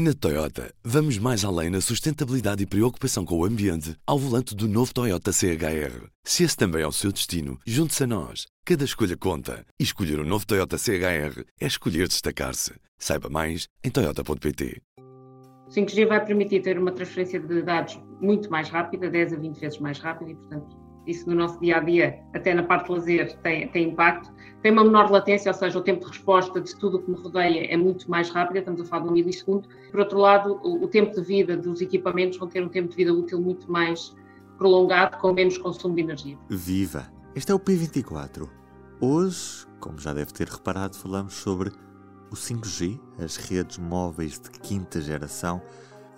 Na Toyota, vamos mais além na sustentabilidade e preocupação com o ambiente ao volante do novo Toyota CHR. Se esse também é o seu destino, junte-se a nós. Cada escolha conta. E escolher o um novo Toyota CHR é escolher destacar-se. Saiba mais em Toyota.pt. 5G vai permitir ter uma transferência de dados muito mais rápida, 10 a 20 vezes mais rápida, e, portanto, isso no nosso dia a dia, até na parte de lazer, tem, tem impacto. Tem uma menor latência, ou seja, o tempo de resposta de tudo o que me rodeia é muito mais rápido, estamos a falar de um milissegundo. Por outro lado, o, o tempo de vida dos equipamentos vão ter um tempo de vida útil muito mais prolongado, com menos consumo de energia. Viva! Este é o P24. Hoje, como já deve ter reparado, falamos sobre o 5G, as redes móveis de quinta geração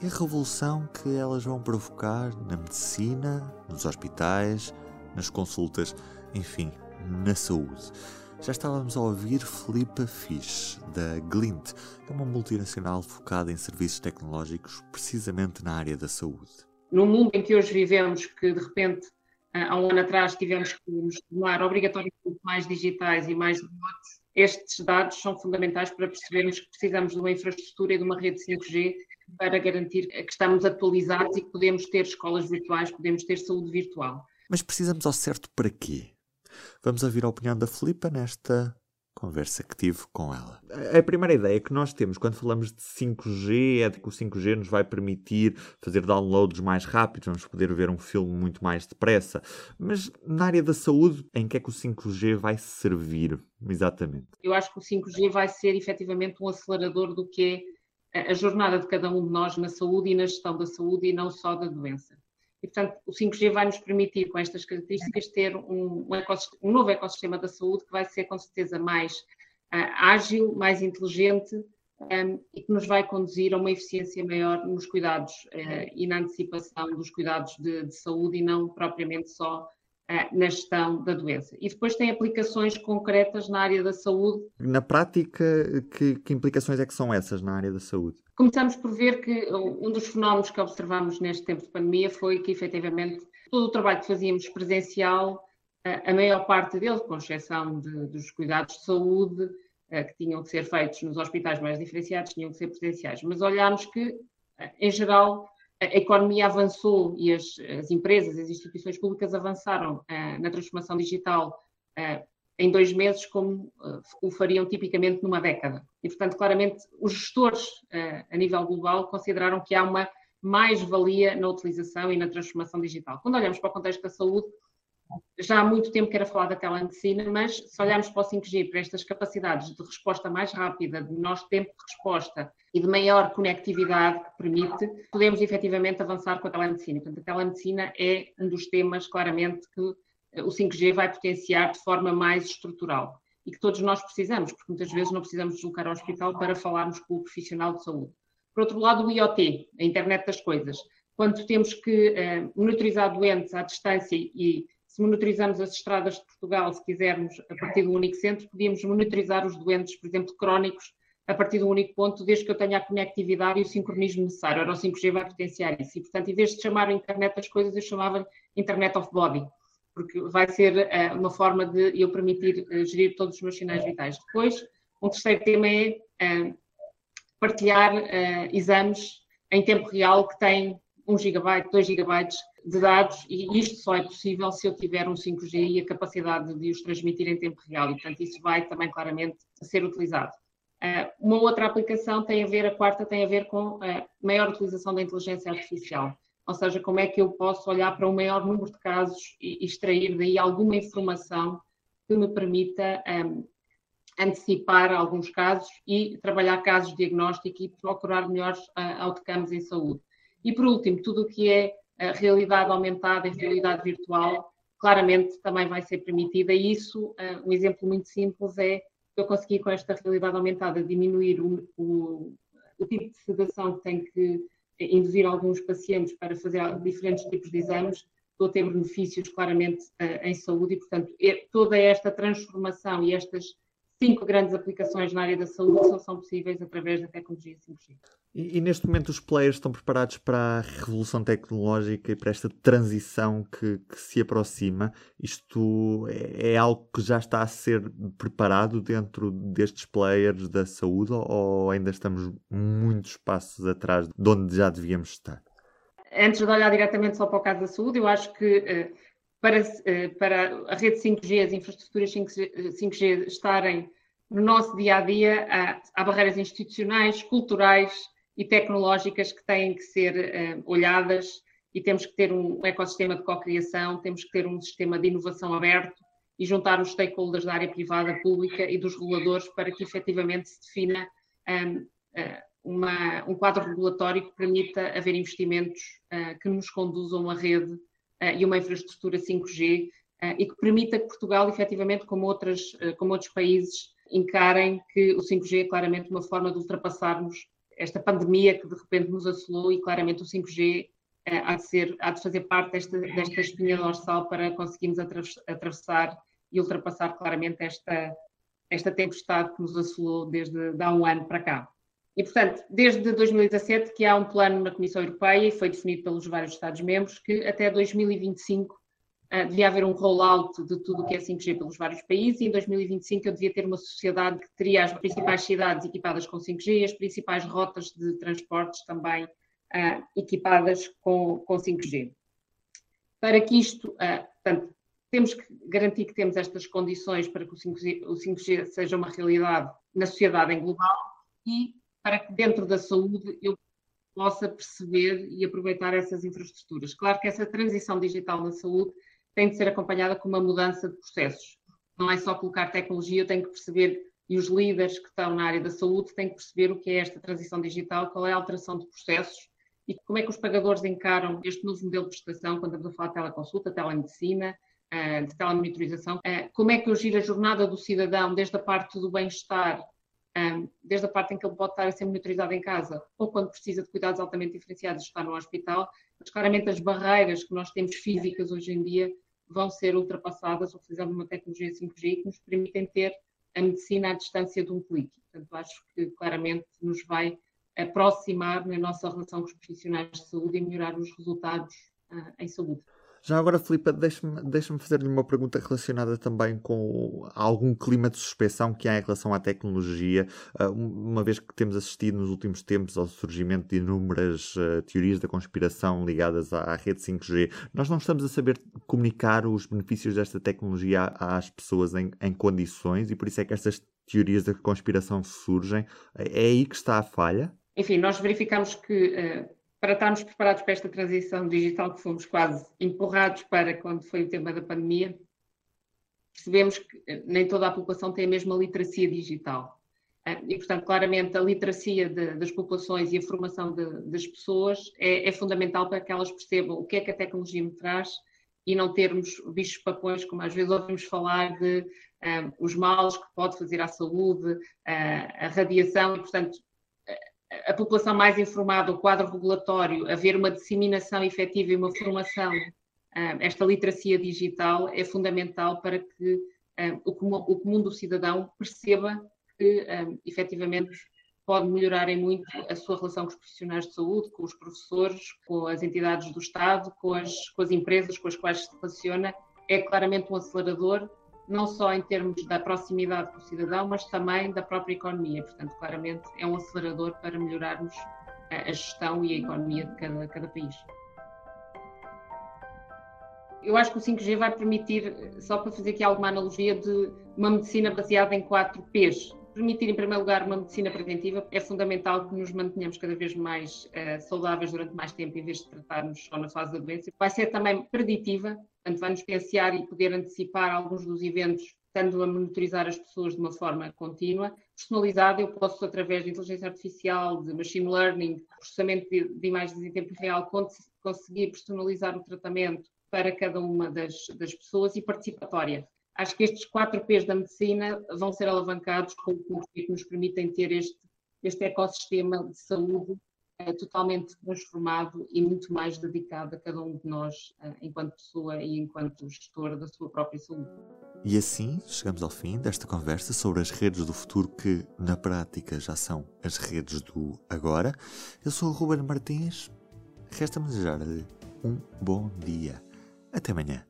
e a revolução que elas vão provocar na medicina, nos hospitais, nas consultas, enfim, na saúde. Já estávamos a ouvir Filipa Fisch, da Glint, é uma multinacional focada em serviços tecnológicos precisamente na área da saúde. No mundo em que hoje vivemos, que de repente há um ano atrás tivemos que nos tornar obrigatoriamente mais digitais e mais remotos, estes dados são fundamentais para percebermos que precisamos de uma infraestrutura e de uma rede 5G para garantir que estamos atualizados e que podemos ter escolas virtuais, podemos ter saúde virtual. Mas precisamos ao certo para quê? Vamos ouvir a opinião da Filipa nesta conversa que tive com ela. A primeira ideia que nós temos quando falamos de 5G é de que o 5G nos vai permitir fazer downloads mais rápidos, vamos poder ver um filme muito mais depressa. Mas na área da saúde, em que é que o 5G vai servir exatamente? Eu acho que o 5G vai ser efetivamente um acelerador do que é a jornada de cada um de nós na saúde e na gestão da saúde e não só da doença. E, portanto, o 5G vai nos permitir, com estas características, ter um, um, um novo ecossistema da saúde que vai ser, com certeza, mais uh, ágil, mais inteligente um, e que nos vai conduzir a uma eficiência maior nos cuidados uh, e na antecipação dos cuidados de, de saúde e não propriamente só na gestão da doença. E depois tem aplicações concretas na área da saúde. Na prática, que, que, implicações é que são essas na área da saúde? Começamos por ver que um dos fenómenos que observamos neste tempo de pandemia foi que, efetivamente, todo o trabalho que fazíamos presencial, a maior parte dele, com exceção de, dos cuidados de saúde, que tinham que ser feitos nos hospitais mais diferenciados, tinham que ser presenciais. Mas olhámos que, em geral, a economia avançou e as, as empresas, as instituições públicas avançaram uh, na transformação digital uh, em dois meses, como uh, o fariam tipicamente numa década. E, portanto, claramente, os gestores a nível global consideraram que há uma mais-valia na utilização e na transformação digital. Quando olhamos para o contexto da saúde, já há muito tempo que era falar da telemedicina, mas se olharmos para o 5G, para estas capacidades de resposta mais rápida, de nosso tempo de resposta e de maior conectividade que permite, podemos efetivamente avançar com a telemedicina. Portanto, a telemedicina é um dos temas, claramente, que o 5G vai potenciar de forma mais estrutural e que todos nós precisamos, porque muitas vezes não precisamos deslocar ao hospital para falarmos com o profissional de saúde. Por outro lado, o IoT, a internet das coisas. Quando temos que uh, monitorizar doentes à distância e se monitorizamos as estradas de Portugal, se quisermos, a partir do único centro, podíamos monitorizar os doentes, por exemplo, crónicos, a partir do único ponto, desde que eu tenha a conectividade e o sincronismo necessário. Ora, o 5G vai potenciar isso. E, portanto, em vez de chamar a internet das coisas, eu chamava Internet of Body, porque vai ser uh, uma forma de eu permitir uh, gerir todos os meus sinais vitais. Depois, um terceiro tema é uh, partilhar exames em tempo real que têm 1 GB, 2 GB de dados e isto só é possível se eu tiver um 5G e a capacidade de os transmitir em tempo real e, portanto, isso vai também claramente ser utilizado. Uh, uma outra aplicação tem a ver, a quarta tem a ver com a maior utilização da inteligência artificial, ou seja, como é que eu posso olhar para um maior número de casos e extrair daí alguma informação que me permita um, antecipar alguns casos e trabalhar casos de diagnóstico e procurar melhores uh, outcomes em saúde. E por último, tudo o que é a realidade aumentada e realidade virtual, claramente também vai ser permitida. E isso, uh, um exemplo muito simples é eu consegui com esta realidade aumentada diminuir o, o, o tipo de sedação que tem que induzir alguns pacientes para fazer diferentes tipos de exames, estou a ter benefícios claramente uh, em saúde e, portanto, toda esta transformação e estas cinco grandes aplicações na área da saúde só são possíveis através da tecnologia 5G. E, e, neste momento os players estão preparados para a revolução tecnológica e para esta transição que, que se aproxima? Isto é, é, algo que já está a ser preparado dentro destes players da saúde ou ainda estamos muitos passos atrás de onde já devíamos estar? Antes de olhar diretamente só para o caso da saúde, eu acho que eh, para, eh, para a rede 5G, as infraestruturas 5G, 5G estarem no nosso dia a dia, há, há barreiras institucionais, culturais e tecnológicas que têm que ser uh, olhadas e temos que ter um ecossistema de co-criação, temos que ter um sistema de inovação aberto e juntar os stakeholders da área privada, pública e dos reguladores para que efetivamente se defina um, eh, uma, um quadro regulatório que permita haver investimentos uh, que nos conduzam a rede e uma infraestrutura 5G e que permita que Portugal, efetivamente, como, outras, como outros países, encarem que o 5G é claramente uma forma de ultrapassarmos esta pandemia que de repente nos assolou e claramente o 5G eh, há, de ser, há de fazer parte desta, desta espinha dorsal para conseguirmos atravessar e ultrapassar claramente esta, esta tempestade que nos assolou desde de há um ano para cá. E, portanto, desde 2017 que há um plano na Comissão Europeia e foi definido pelos vários Estados-membros que até 2025 Uh, devia haver um rollout de tudo o que é 5G pelos vários países e em 2025 eu devia ter uma sociedade que teria as principais cidades equipadas com 5G e as principais rotas de transportes também uh, equipadas com, com 5G. Para que isto, uh, portanto, temos que garantir que temos estas condições para que o 5G, o 5G seja uma realidade na sociedade em global e para que dentro da saúde eu possa perceber e aproveitar essas infraestruturas. Claro que essa transição digital na saúde tem de ser acompanhada com uma mudança de processos. Não é só colocar tecnologia, eu tenho que perceber, e os líderes que estão na área da saúde têm que perceber o que é esta transição digital, qual é a alteração de processos e como é que os pagadores encaram este novo modelo de prestação, quando estamos a falar de teleconsulta, telemedicina, eh, de telemonitorização, eh, como é que eu giro a jornada do cidadão desde a parte do bem-estar, desde a parte em que ele pode estar a ser monitorizado em casa, ou quando precisa de cuidados altamente diferenciados, está no hospital, mas claramente as barreiras que nós temos físicas hoje em dia vão ser ultrapassadas utilizando uma tecnologia 5G que nos permitem ter a medicina à distância de um clique. Portanto, acho que claramente nos vai aproximar na nossa relação com os profissionais de saúde e melhorar os resultados uh, em saúde. Já agora, Filipe, deixa-me deixa fazer-lhe uma pergunta relacionada também com algum clima de suspeição que há em relação à tecnologia, ah, uma vez que temos assistido nos últimos tempos ao surgimento de inúmeras uh, teorias da conspiração ligadas à, rede 5G. Nós não estamos a saber comunicar os benefícios desta tecnologia às pessoas em, em condições e por isso é que estas teorias da conspiração surgem. É aí que está a falha? Enfim, nós verificamos que. Para estarmos preparados para esta transição digital que fomos quase empurrados para quando foi o tema da pandemia, percebemos que eh, nem toda a população tem a mesma literacia digital. Eh, e, portanto, claramente a literacia de, das populações e a formação de, das pessoas é, é, fundamental para que elas percebam o que é que a tecnologia me traz e não termos bichos papões, como às vezes ouvimos falar de um, eh, os males que pode fazer à saúde, uh, a radiação, e, portanto, a população mais informada, o quadro regulatório, haver uma disseminação efetiva e uma formação, ah, esta literacia digital é fundamental para que ah, o comum, do cidadão perceba que ah, efetivamente pode melhorar em muito a sua relação com os profissionais de saúde, com os professores, com as entidades do Estado, com as, com as empresas com as quais se relaciona. É claramente um acelerador não só em termos da proximidade com o cidadão, mas também da própria economia. Portanto, claramente é um acelerador para melhorarmos a gestão e a economia de cada, cada país. Eu acho que o 5G vai permitir, só para fazer aqui alguma analogia, de uma medicina baseada em 4 Ps. Permitir, em primeiro lugar, uma medicina preventiva é fundamental que nos mantenhamos cada vez mais uh, saudáveis durante mais tempo, em vez de tratarmos só na fase da doença. Vai ser também preditiva, Portanto, vai-nos pensar e poder antecipar alguns dos eventos, estando a monitorizar as pessoas de uma forma contínua. Personalizada, eu posso, através de inteligência artificial, de machine learning, processamento de, de imagens em tempo real, conseguir personalizar o tratamento para cada uma das, das pessoas e participatória. Acho que estes quatro P's da medicina vão ser alavancados com o que nos permitem ter este, este ecossistema de saúde é totalmente transformado e muito mais dedicado a cada um de nós, uh, enquanto pessoa e enquanto gestor da sua própria saúde. E assim chegamos ao fim desta conversa sobre as redes do futuro que, na prática, já são as redes do agora. Eu sou o Ruben Martins. Resta-me desejar-lhe um bom dia. Até amanhã.